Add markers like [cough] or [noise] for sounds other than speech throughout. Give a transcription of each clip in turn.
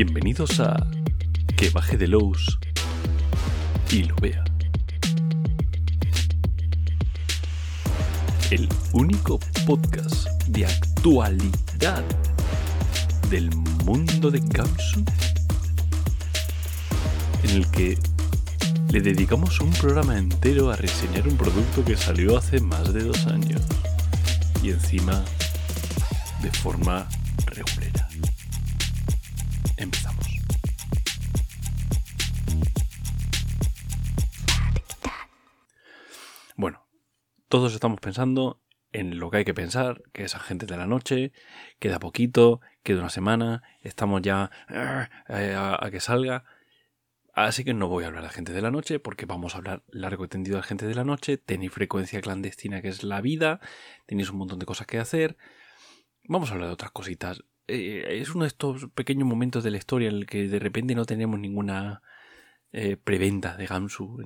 Bienvenidos a Que baje de Lowe's y lo vea. El único podcast de actualidad del mundo de Gamsu en el que le dedicamos un programa entero a reseñar un producto que salió hace más de dos años y encima de forma todos estamos pensando en lo que hay que pensar, que es Agentes de la Noche, queda poquito, queda una semana, estamos ya eh, a, a que salga. Así que no voy a hablar de Agentes de la Noche porque vamos a hablar largo y tendido de Agentes de la Noche. Tenéis frecuencia clandestina que es la vida, tenéis un montón de cosas que hacer. Vamos a hablar de otras cositas. Eh, es uno de estos pequeños momentos de la historia en el que de repente no tenemos ninguna eh, preventa de Gamsu.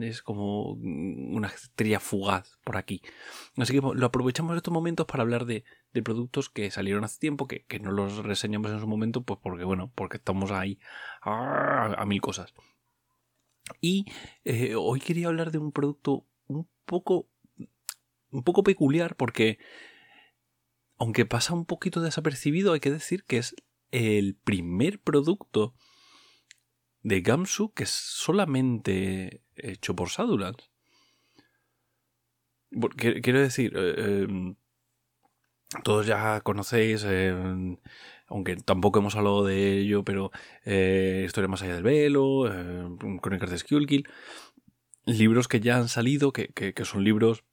Es como una estrella fugaz por aquí. Así que lo aprovechamos estos momentos para hablar de, productos que salieron hace tiempo, que, que, no los reseñamos en su momento, pues porque, bueno, porque estamos ahí a, a mil cosas. Y eh, hoy quería hablar de un producto un poco, un poco peculiar porque, aunque pasa un poquito desapercibido, hay que decir que es el primer producto de Gamsu que es solamente hecho por Sadulans. Quiero decir, eh, eh, todos ya conocéis, eh, aunque tampoco hemos hablado de ello, pero eh, Historia más allá del velo, eh, Crónicas de Skullkill, libros que ya han salido, que, que, que, son libros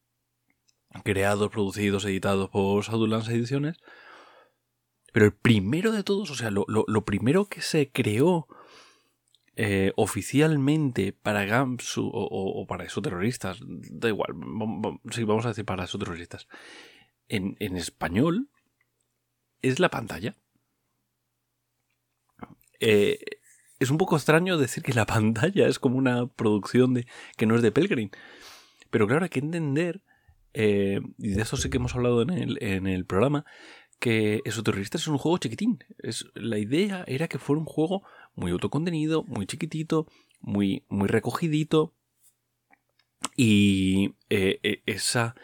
creados, producidos, editados por Sadulans Ediciones. Pero el primero de todos, o sea, lo, lo, lo primero que se creó eh, oficialmente para Gamsu o, para esos terroristas, da igual, sí, vamos a decir para esos terroristas, en, en español es la pantalla. Eh, es un poco extraño decir que la [laughs] pantalla es como una producción de que no es de Pelgrim. Pero claro, hay que entender, eh, y de eso sí que hemos hablado en el, en el programa, que Esoterroristas es un juego chiquitín. Es, la idea era que fuera un juego muy autocontenido, muy chiquitito, muy, muy recogidito. Y eh, esa,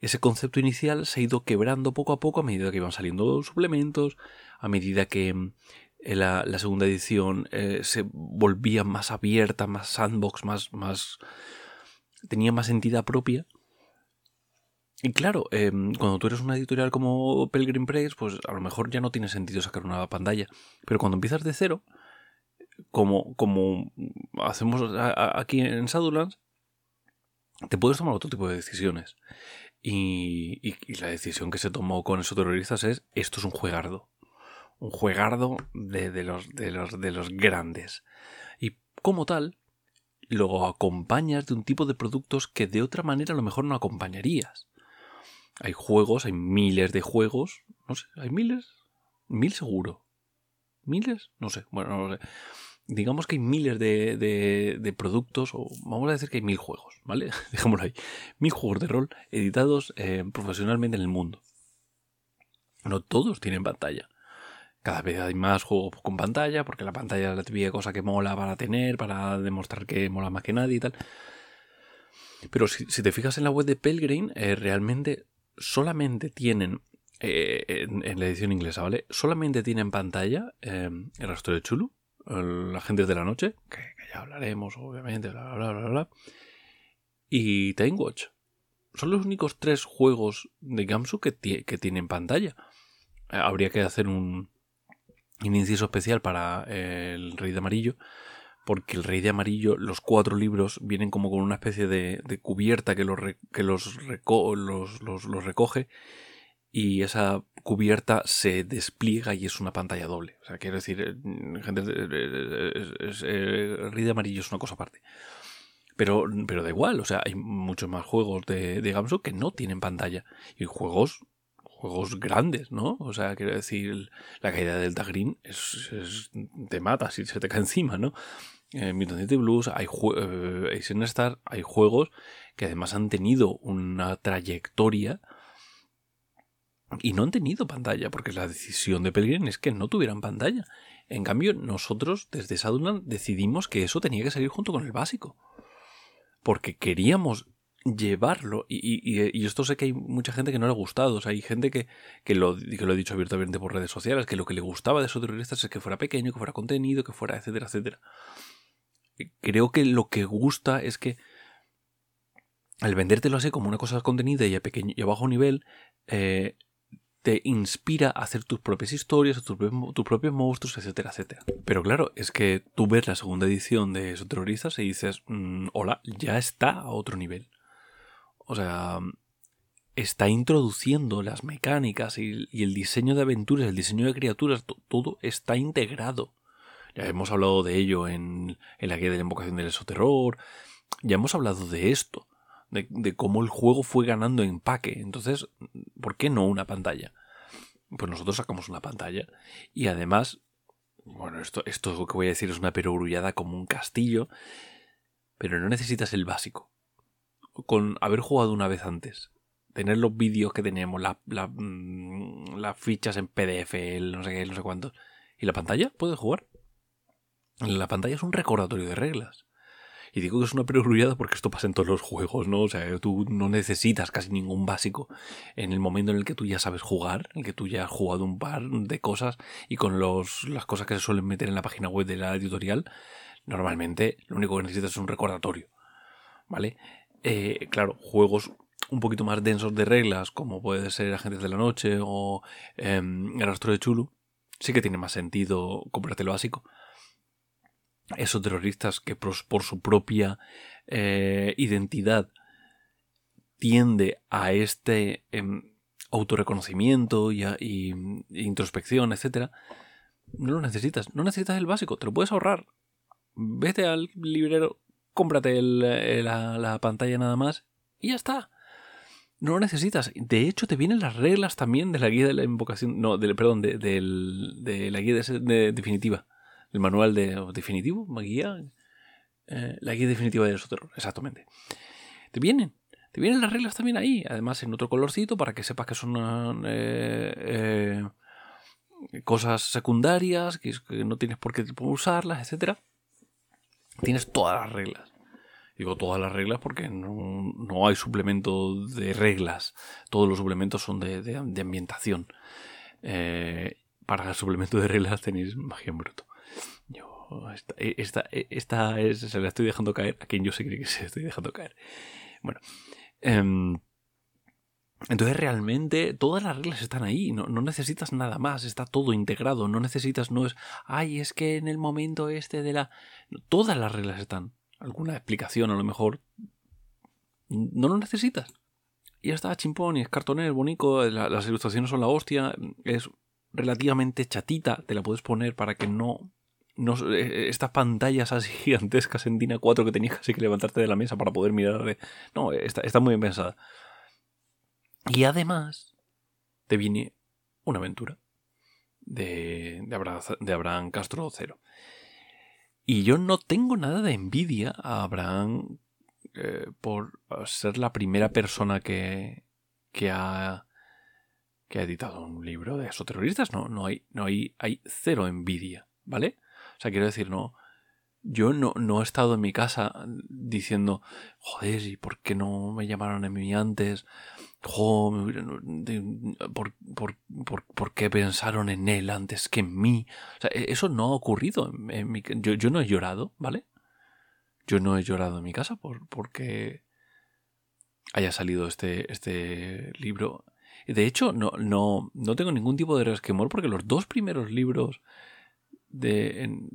ese concepto inicial se ha ido quebrando poco a poco a medida que iban saliendo suplementos, a medida que la, la segunda edición eh, se volvía más abierta, más sandbox, más, más tenía más entidad propia. Y claro, eh, cuando tú eres una editorial como Pelgrim Press, pues a lo mejor ya no tiene sentido sacar una pantalla. Pero cuando empiezas de cero, como, como hacemos aquí en Shadowlands, te puedes tomar otro tipo de decisiones. Y, y, y, la decisión que se tomó con esos terroristas es, esto es un juegardo. Un juegardo de, de, los, de, los, de los grandes. Y como tal, lo acompañas de un tipo de productos que de otra manera a lo mejor no acompañarías. Hay juegos, hay miles de juegos. No sé, ¿hay miles? Mil seguro. ¿Miles? No sé. Bueno, no lo sé. Digamos que hay miles de, de, productos, o vamos a decir que hay mil juegos, ¿vale? [laughs] Dejémoslo ahí. Mil juegos de rol editados eh, profesionalmente en el mundo. No todos tienen pantalla. Cada vez hay más juegos con pantalla, porque la pantalla es la típica cosa que mola para tener, para demostrar que mola más que nadie y tal. Pero si, te fijas en la web de Pelgrim, eh, realmente solamente tienen, eh, en, en, la edición inglesa, ¿vale? Solamente tienen pantalla el rastro de Chulu, el Agentes de la Noche, que, ya hablaremos, obviamente, bla, bla, bla, bla, y Time Watch. Son los únicos tres juegos de Gamsu que, tienen pantalla. Eh, habría que hacer un, un inciso especial para el Rey de Amarillo, porque el Rey de Amarillo, los cuatro libros vienen como con una especie de, cubierta que, los, recoge y esa cubierta se despliega y es una pantalla doble. O sea, quiero decir, gente, el Rey de Amarillo es una cosa aparte. Pero, pero da igual, o sea, hay muchos más juegos de, de que no tienen pantalla. Y juegos juegos grandes, ¿no? O sea, quiero decir, la caída del Delta Green es, te mata si se te cae encima, ¿no? En Mutant Blues, hay eh, Star, hay juegos que además han tenido una trayectoria Y no han tenido pantalla, porque la decisión de Pelgrim es que no tuvieran pantalla. En cambio, nosotros desde Shadowland decidimos que eso tenía que salir junto con el básico. Porque queríamos llevarlo. Y, esto sé que hay mucha gente que no le ha gustado. O sea, hay gente que, que, lo, que lo he dicho abiertamente por redes sociales, que lo que le gustaba de esos terroristas es que fuera pequeño, que fuera contenido, que fuera, etcétera, etcétera. Creo que lo que gusta es que al vendértelo así como una cosa contenida y a, pequeño, y a bajo nivel, eh, te inspira a hacer tus propias historias, tus, tus, propios monstruos, etcétera, etcétera. Pero claro, es que tú ves la segunda edición de esos terroristas y dices, mm, hola, ya está a otro nivel. O sea, está introduciendo las mecánicas y, el diseño de aventuras, el diseño de criaturas, todo está integrado. Ya hemos hablado de ello en, la guía de la invocación del esoterror. Ya hemos hablado de esto, de, cómo el juego fue ganando empaque. Entonces, ¿por qué no una pantalla? Pues nosotros sacamos una pantalla. Y además, bueno, esto, esto que voy a decir es una perogrullada como un castillo. Pero no necesitas el básico con haber jugado una vez antes, tener los vídeos que teníamos, mm, las fichas en PDF, no sé qué, no sé cuántos, y la pantalla, puedes jugar. La pantalla es un recordatorio de reglas. Y digo que es una perogrullada porque esto pasa en todos los juegos, ¿no? O sea, tú no necesitas casi ningún básico en el momento en el que tú ya sabes jugar, en el que tú ya has jugado un par de cosas y con los, las cosas que se suelen meter en la página web de la editorial, normalmente lo único que necesitas es un recordatorio, ¿vale? Eh, claro, juegos un poquito más densos de reglas, como puede ser Agentes de la Noche o em, El Rastro de Chulu, sí que tiene más sentido comprarte lo básico. Esos terroristas que por, su propia eh, identidad tiende a este eh, autorreconocimiento y, y, introspección, etc. No lo necesitas. No necesitas el básico. Te lo puedes ahorrar. Vete al librero, cómprate eh, la, pantalla nada más y ya está. No lo necesitas. De hecho, te vienen las reglas también de la guía de la invocación. No, perdón, de, la guía de, definitiva. El manual de definitivo, guía. Eh, la guía definitiva de terror, exactamente. Te vienen. Te vienen las reglas también ahí. Además, en otro colorcito para que sepas que son eh, cosas secundarias, que, no tienes por qué usarlas, etcétera. Tienes todas las reglas. Digo todas las reglas porque no, hay suplemento de reglas. Todos los suplementos son de, ambientación. Eh, para el suplemento de reglas tenéis magia en bruto. Yo, esta, esta, es, se la estoy dejando caer a quien yo sé que [laughs] se estoy dejando caer. Bueno. Em, entonces realmente todas las reglas están ahí, no, no, necesitas nada más, está todo integrado, no necesitas, no es, ay, es que en el momento este de la... Todas las reglas están, alguna explicación a lo mejor, no lo necesitas. Y ya está, chimpón, y es cartonero, es bonito, las ilustraciones son la hostia, es relativamente chatita, te la puedes poner para que no... no eh, estas pantallas así [laughs] gigantescas en Dina 4 que tenías casi que levantarte de la mesa para poder mirar... No, está, está muy bien pensada. Y además te viene una aventura de, de, Abraham, Castro Cero. Y yo no tengo nada de envidia a Abraham eh, por ser la primera persona que, que, ha, que ha editado un libro de esoterroristas. No, no, hay, no hay, hay cero envidia, ¿vale? O sea, quiero decir, no, yo no, no, he estado en mi casa diciendo, joder, ¿y por qué no me llamaron a mí antes? Joder, ¿por, por, por, qué pensaron en él antes que en mí? O sea, e, eso no ha ocurrido. En mi, yo, yo, no he llorado, ¿vale? Yo no he llorado en mi casa por, porque haya salido este, este libro. De hecho, no, no, no tengo ningún tipo de resquemor porque los dos primeros libros de,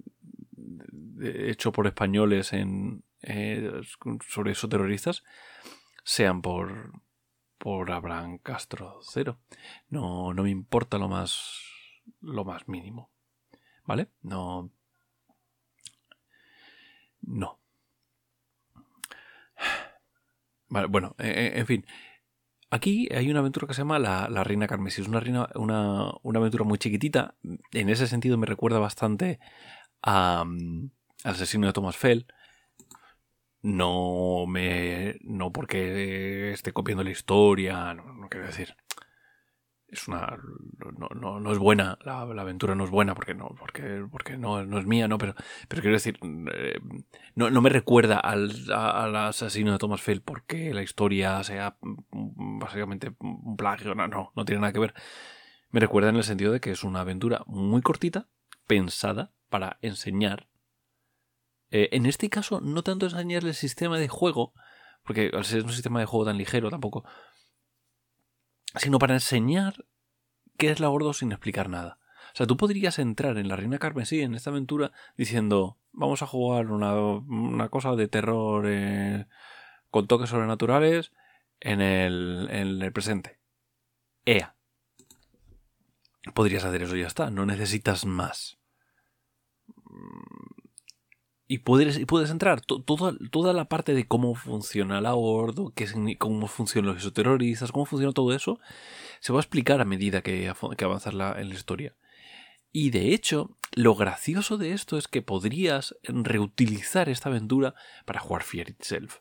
hecho por españoles en, eh, sobre esos terroristas sean por, por Abraham Castro Cero. No, no me importa lo más, lo más mínimo. ¿Vale? No. No. [sighs] Bueno, eh, eh, en fin. Aquí hay una aventura que se llama La, Reina Carmesí. Es una, reina, una, una, aventura muy chiquitita. En ese sentido me recuerda bastante a, mm, al asesino de Thomas Fell. No me. No porque esté copiando la historia, no, quiero decir. es una no, no, es buena la, aventura no es buena porque no porque porque no, no es mía no pero pero quiero decir eh, no, no me recuerda al, al, asesino de Thomas Fell porque la historia sea básicamente un plagio no no no tiene nada que ver me recuerda en el sentido de que es una aventura muy cortita pensada para enseñar eh, en este caso no tanto enseñar el sistema de juego porque al ser un sistema de juego tan ligero tampoco sino para enseñar qué es la Ordo sin explicar nada. O sea, tú podrías entrar en la Reina Carmesí en esta aventura diciendo, vamos a jugar una, cosa de terror eh, con toques sobrenaturales en el, en el presente. EA. Podrías hacer eso y ya está, no necesitas más y puedes, y puedes entrar. toda, la parte de cómo funciona la Ordo, qué, cómo funcionan los esoterroristas, cómo funciona todo eso, se va a explicar a medida que, que avanzas la, en la historia. Y de hecho, lo gracioso de esto es que podrías reutilizar esta aventura para jugar Fear Itself.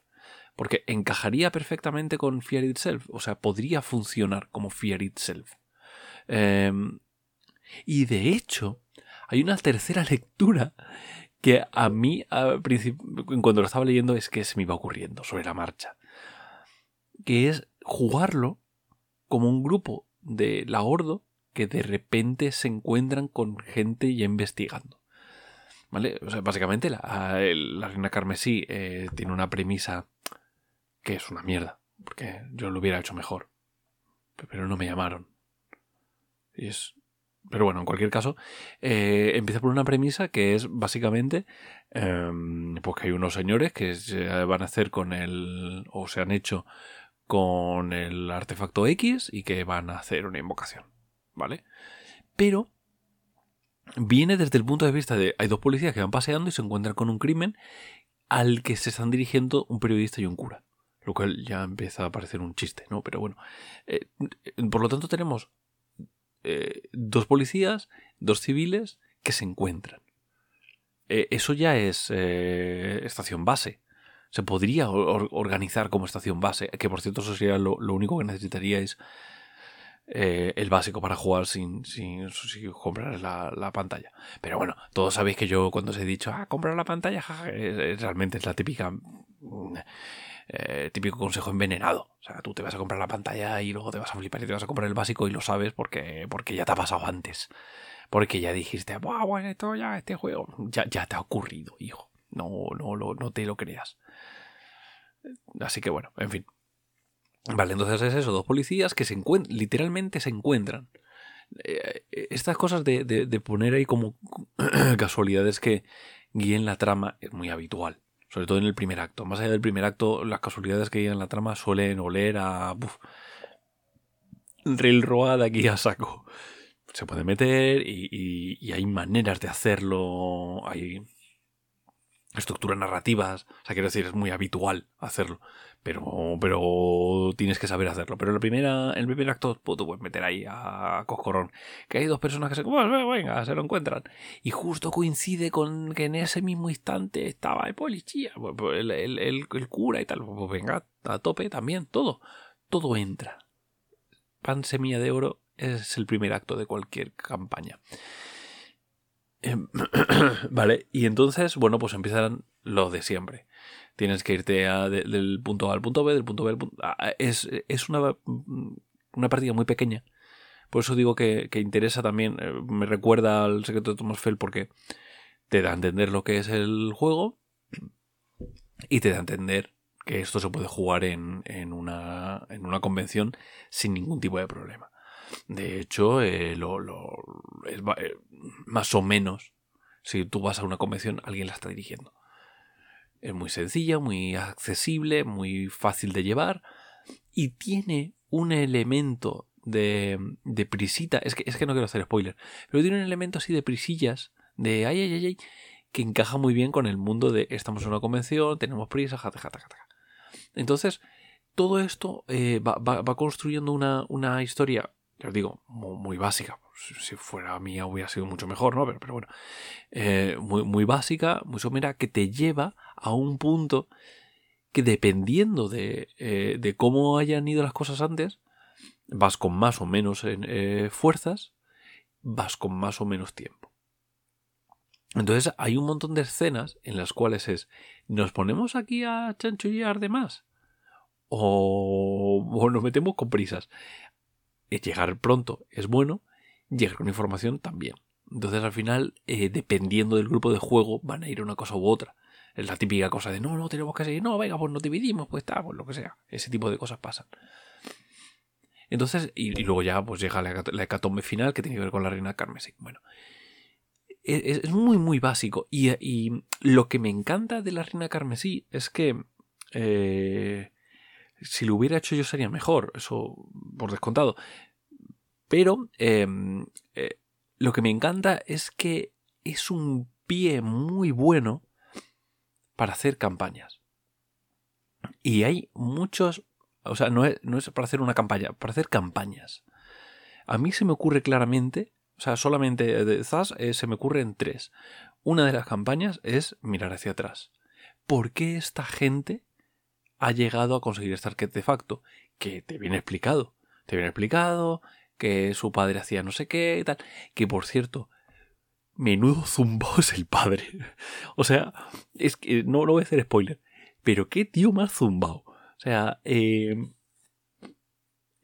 Porque encajaría perfectamente con Fear Itself. O sea, podría funcionar como Fear Itself. Em, y de hecho, hay una tercera [laughs] lectura que a mí, cuando lo estaba leyendo, es que se me iba ocurriendo sobre la marcha. Que es jugarlo como un grupo de la Ordo que de repente se encuentran con gente ya investigando. ¿Vale? O sea, básicamente la, la reina carmesí eh, tiene una premisa que es una mierda. Porque yo lo hubiera hecho mejor. Pero no me llamaron. Y es pero bueno, en cualquier caso, eh, empieza por una premisa que es básicamente em, pues que hay unos señores que se van a hacer con el. o se han hecho con el artefacto X y que van a hacer una invocación. ¿Vale? Pero viene desde el punto de vista de. hay dos policías que van paseando y se encuentran con un crimen al que se están dirigiendo un periodista y un cura. Lo cual ya empieza a parecer un chiste, ¿no? Pero bueno. Eh, por lo tanto, tenemos eh, dos policías, dos civiles que se encuentran. Eh, eso ya es eh, estación base. Se podría organizar como estación base, que por cierto eso sería lo, único que necesitaríais el básico para jugar sin, sin, comprar la, pantalla. Pero bueno, todos sabéis que yo cuando os he dicho, ah, comprar la pantalla, realmente es la típica mm, eh, típico consejo envenenado. O sea, tú te vas a comprar la pantalla y luego te vas a flipar y te vas a comprar el básico y lo sabes porque, porque ya te ha pasado antes. Porque ya dijiste, bueno, esto ya, este juego, ya, ya te ha ocurrido, hijo. No, no, no, no te lo creas. Así que bueno, en fin. Vale, entonces es eso, dos policías que se encuentran, literalmente se encuentran. Eh, estas cosas de, de poner ahí como [clears throat] casualidades que guíen la trama es muy habitual sobre todo en el primer acto. Más allá del primer acto, las casualidades que hay en la trama suelen oler a... Uf, railroad aquí a saco. Se puede meter y, hay maneras de hacerlo, hay estructuras narrativas, o sea, quiero decir, es muy habitual hacerlo, pero, pero tienes que saber hacerlo. Pero la primera, el primer acto pues, tú puedes meter ahí a Coscorón, que hay dos personas que se, venga, se lo encuentran. Y justo coincide con que en ese mismo instante estaba el policía, pues, pues, el, el, cura y tal. Pues venga, a tope también, todo, todo entra. Pan Semilla de Oro es el primer acto de cualquier campaña. Em, [clears throat] vale, y entonces, bueno, pues empiezan lo de siempre. Tienes que irte del punto A al punto B, del punto B al punto A. Es, es una, una partida muy pequeña. Por eso digo que, interesa también, eh, me recuerda al secreto de Thomas Fell porque te da a entender lo que es el juego y te da a entender que esto se puede jugar en, en, una, en una convención sin ningún tipo de problema. De hecho, eh, lo, es, eh, más o menos, si tú vas a una convención, alguien la está dirigiendo. Es muy sencilla, muy accesible, muy fácil de llevar y tiene un elemento de, de prisita. Es que, es que no quiero hacer spoiler, pero tiene un elemento así de prisillas, de ay, ay, ay, ay, que encaja muy bien con el mundo de estamos en una convención, tenemos prisa, jata, jata, jata. Entonces, todo esto eh, va, va, construyendo una, una historia os digo, muy, básica. Si fuera mía hubiera sido mucho mejor, ¿no? Pero, pero bueno, eh, muy, muy básica, muy somera, que te lleva a un punto que dependiendo de, eh, de cómo hayan ido las cosas antes, vas con más o menos eh, fuerzas, vas con más o menos tiempo. Entonces hay un montón de escenas en las cuales es, ¿nos ponemos aquí a chanchullar de más? O nos metemos con prisas. Llegar pronto es bueno, llegar con información también. Entonces al final, eh, dependiendo del grupo de juego, van a ir una cosa u otra. Es la típica cosa de no, no tenemos que seguir, no, venga, pues nos dividimos, pues está, pues lo que sea. Ese tipo de cosas pasan. Entonces, y, luego ya pues llega la, hecatombe final que tiene que ver con la reina Carmesí. Bueno, e, es, muy, muy básico. Y, lo que me encanta de la reina Carmesí es que eh, si lo hubiera hecho yo sería mejor, eso por descontado. Pero em, eh, lo que me encanta es que es un pie muy bueno para hacer campañas. Y hay muchos o sea, no es, para hacer una campaña, para hacer campañas. A mí se me ocurre claramente, o sea, solamente de Zaz eh, se me ocurren tres. Una de las campañas es mirar hacia atrás. ¿Por qué esta gente ha llegado a conseguir este artefacto? Que te viene explicado. Te viene explicado que su padre hacía no sé qué y tal. Que por cierto, menudo zumbo [laughs] es el padre. o sea, es que no, no voy a hacer spoiler. Pero qué tío más zumbao. O sea, eh,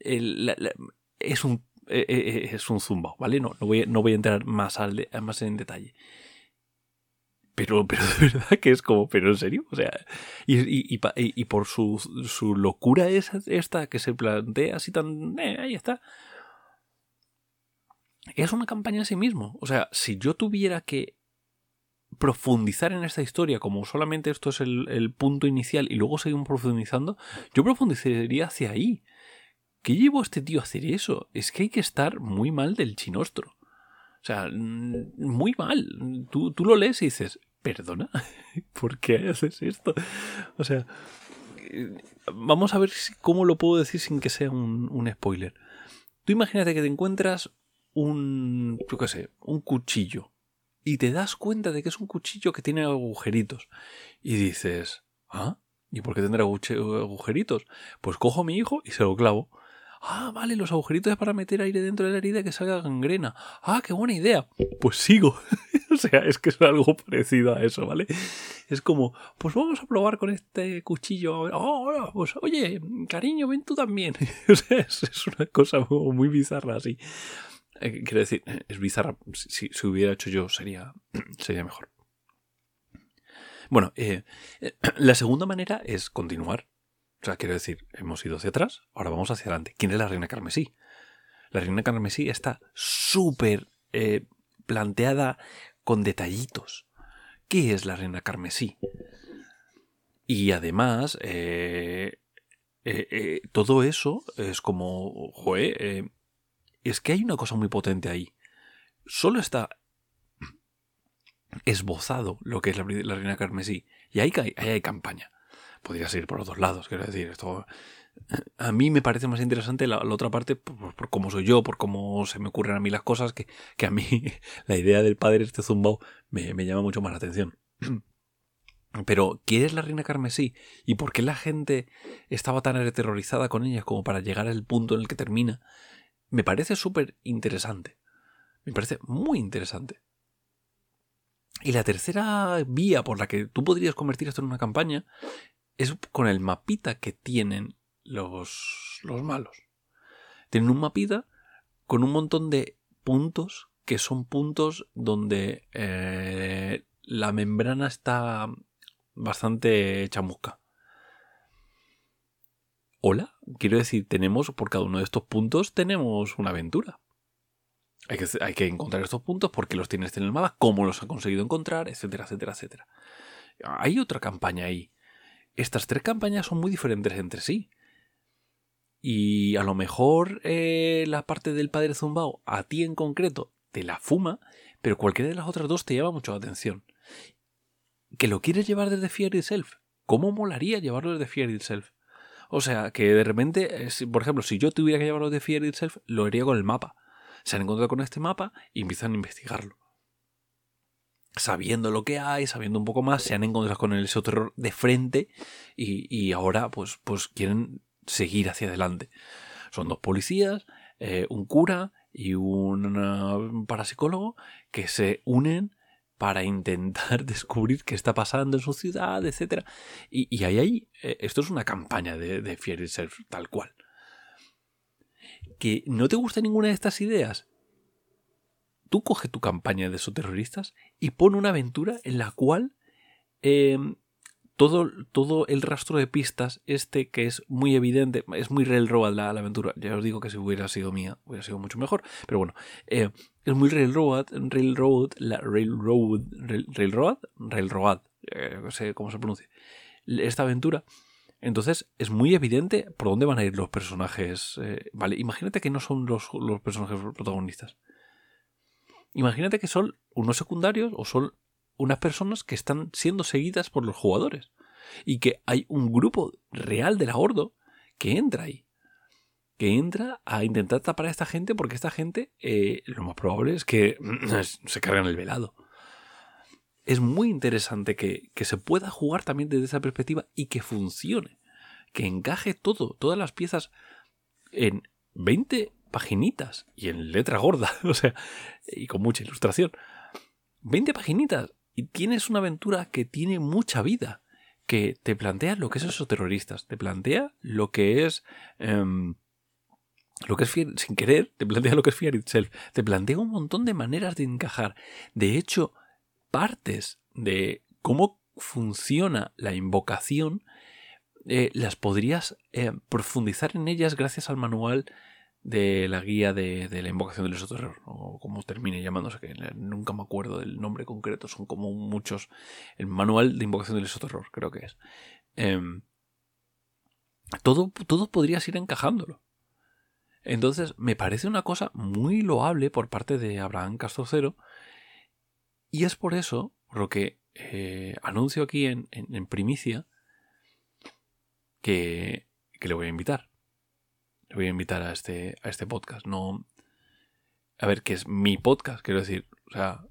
es un eh, eh, es un zumba, ¿vale? No, no, voy, no voy a entrar más, al más en detalle. Pero, pero de verdad que es como, pero en serio, o sea, y, y, por su, su, locura esa, esta que se plantea así tan, ahí está. Es una campaña en sí mismo. O sea, si yo tuviera que profundizar en esta historia, como solamente esto es el, punto inicial y luego seguimos profundizando, yo profundizaría hacia ahí. ¿Qué llevó este tío a hacer eso? Es que hay que estar muy mal del chinostro. O sea, muy mal. Tú, tú lo lees y dices, perdona, [laughs] ¿por qué haces esto? O sea, vamos a ver cómo lo puedo decir sin que sea un, un spoiler. Tú imagínate que te encuentras un, yo qué sé, un cuchillo y te das cuenta de que es un cuchillo que tiene agujeritos. Y dices, ¿ah? ¿Y por qué tendrá agujeritos? Pues cojo a mi hijo y se lo clavo. Ah, vale, los agujeritos es para meter aire dentro de la herida que salga gangrena. Ah, qué buena idea. Pues sigo. [laughs] o sea, es que es algo parecido a eso, ¿vale? Es como, pues vamos a probar con este cuchillo. Oh, pues oye, cariño, ven tú también. [laughs] o sea, es, una cosa muy bizarra así. Eh, quiero decir, es bizarra. Si, si, hubiera hecho yo, sería, [clears throat] sería mejor. Bueno, eh, eh, [clears throat] la segunda manera es continuar. O sea, quiero decir, hemos ido hacia atrás, ahora vamos hacia adelante. ¿Quién es la reina carmesí? La reina carmesí está súper planteada con detallitos. ¿Qué es la reina carmesí? Y además, todo eso es como, joe, es que hay una cosa muy potente ahí. Solo está esbozado lo que es la, reina carmesí. Y ahí, hay campaña. Podría ser por los dos lados, quiero decir. Esto, a mí me parece más interesante la, otra parte por, cómo soy yo, por cómo se me ocurren a mí las cosas, que, que a mí [laughs] la idea del padre este zumbao me, me llama mucho más la atención. [clears throat] Pero, ¿quién es la reina carmesí? ¿Y por qué la gente estaba tan aterrorizada con ella como para llegar al punto en el que termina? me parece súper interesante. Me parece muy interesante. Y la tercera vía por la que tú podrías convertir esto en una campaña es con el mapita que tienen los, los malos. Tienen un mapita con un montón de puntos que son puntos donde eh, la membrana está bastante chamusca. Hola, quiero decir, tenemos, por cada uno de estos puntos tenemos una aventura. Hay que, hay que encontrar estos puntos porque los tienes en el mapa, cómo los ha conseguido encontrar, etcétera, etcétera, etcétera. Hay otra campaña ahí. Estas tres campañas son muy diferentes entre sí. Y a lo mejor eh, la parte del padre zumbao a ti en concreto te la fuma, pero cualquiera de las otras dos te llama mucho la atención. ¿Que lo quieres llevar desde Fear Itself? ¿Cómo molaría llevarlo desde Fear Itself? O sea, que de repente, eh, por ejemplo, si yo tuviera que llevarlo de Fear Itself, lo haría con el mapa. Se han encontrado con este mapa y empiezan a investigarlo. Sabiendo lo que hay, sabiendo un poco más, se han encontrado con el terror de frente y, y ahora pues, pues quieren seguir hacia adelante. Son dos policías, eh, un cura y un parapsicólogo que se unen para intentar [laughs] descubrir qué está pasando en su ciudad, etc. Y, ahí, ahí eh, esto es una campaña de, de Fear tal cual. ¿Que no te gusta ninguna de estas ideas? Tú coge tu campaña de esos terroristas y pon una aventura en la cual em, todo, todo, el rastro de pistas, este que es muy evidente, es muy railroad la, aventura. Ya os digo que si hubiera sido mía, hubiera sido mucho mejor. Pero bueno, eh, es muy railroad, railroad, la railroad, railroad, railroad, eh, no sé cómo se pronuncia. Esta aventura entonces es muy evidente por dónde van a ir los personajes. Eh, vale, imagínate que no son los, los, personajes protagonistas. Imagínate que son unos secundarios o son unas personas que están siendo seguidas por los jugadores. Y que hay un grupo real de la Gordo que entra ahí. Que entra a intentar tapar a esta gente porque esta gente eh, lo más probable es que [clears throat] se cargan el velado es muy interesante que, se pueda jugar también desde esa perspectiva y que funcione. Que encaje todo, todas las piezas en 20 paginitas y en letra gorda, [laughs] o sea, y con mucha ilustración. 20 paginitas y tienes una aventura que tiene mucha vida, que te plantea lo que es esos terroristas, te plantea lo que es... Em, lo que es sin querer, te plantea lo que es Fear Itself, te plantea un montón de maneras de encajar. De hecho, partes de cómo funciona la invocación, eh, las podrías eh, profundizar en ellas gracias al manual de la guía de, la invocación del esoterror, o como termine llamándose, que nunca me acuerdo del nombre concreto, son como muchos, el manual de invocación del esoterror, creo que es. Em, todo, todo podrías ir encajándolo. Entonces, me parece una cosa muy loable por parte de Abraham Castrocero y es por eso lo que eh, anuncio aquí en, primicia que, le voy a invitar. Le voy a invitar a este, a este podcast. No. A ver, que es mi podcast, quiero decir. O sea,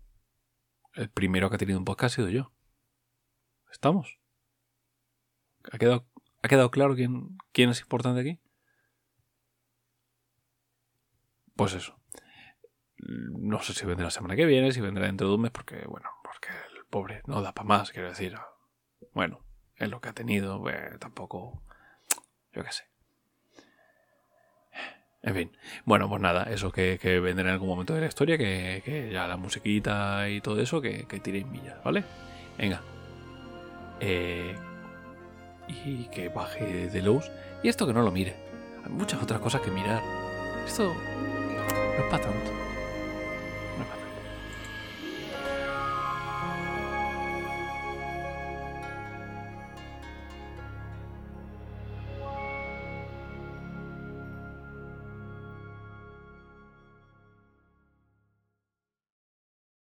el primero que ha tenido un podcast ha sido yo. ¿Estamos? ¿Ha quedado, ¿ha quedado claro quién, quién es importante aquí? Pues eso no sé si vendrá la semana que viene, si vendrá dentro de un mes, porque, bueno, porque el pobre no da para más, quiero decir. Bueno, es lo que ha tenido, pues, tampoco. Yo qué sé. En fin, bueno, pues nada, eso que, vendrá en algún momento de la historia, que, ya la musiquita y todo eso, que, que tiréis millas, ¿vale? Venga. Eh, y que baje de luz. Y esto que no lo mire. Hay muchas otras cosas que mirar. Esto no es para tanto.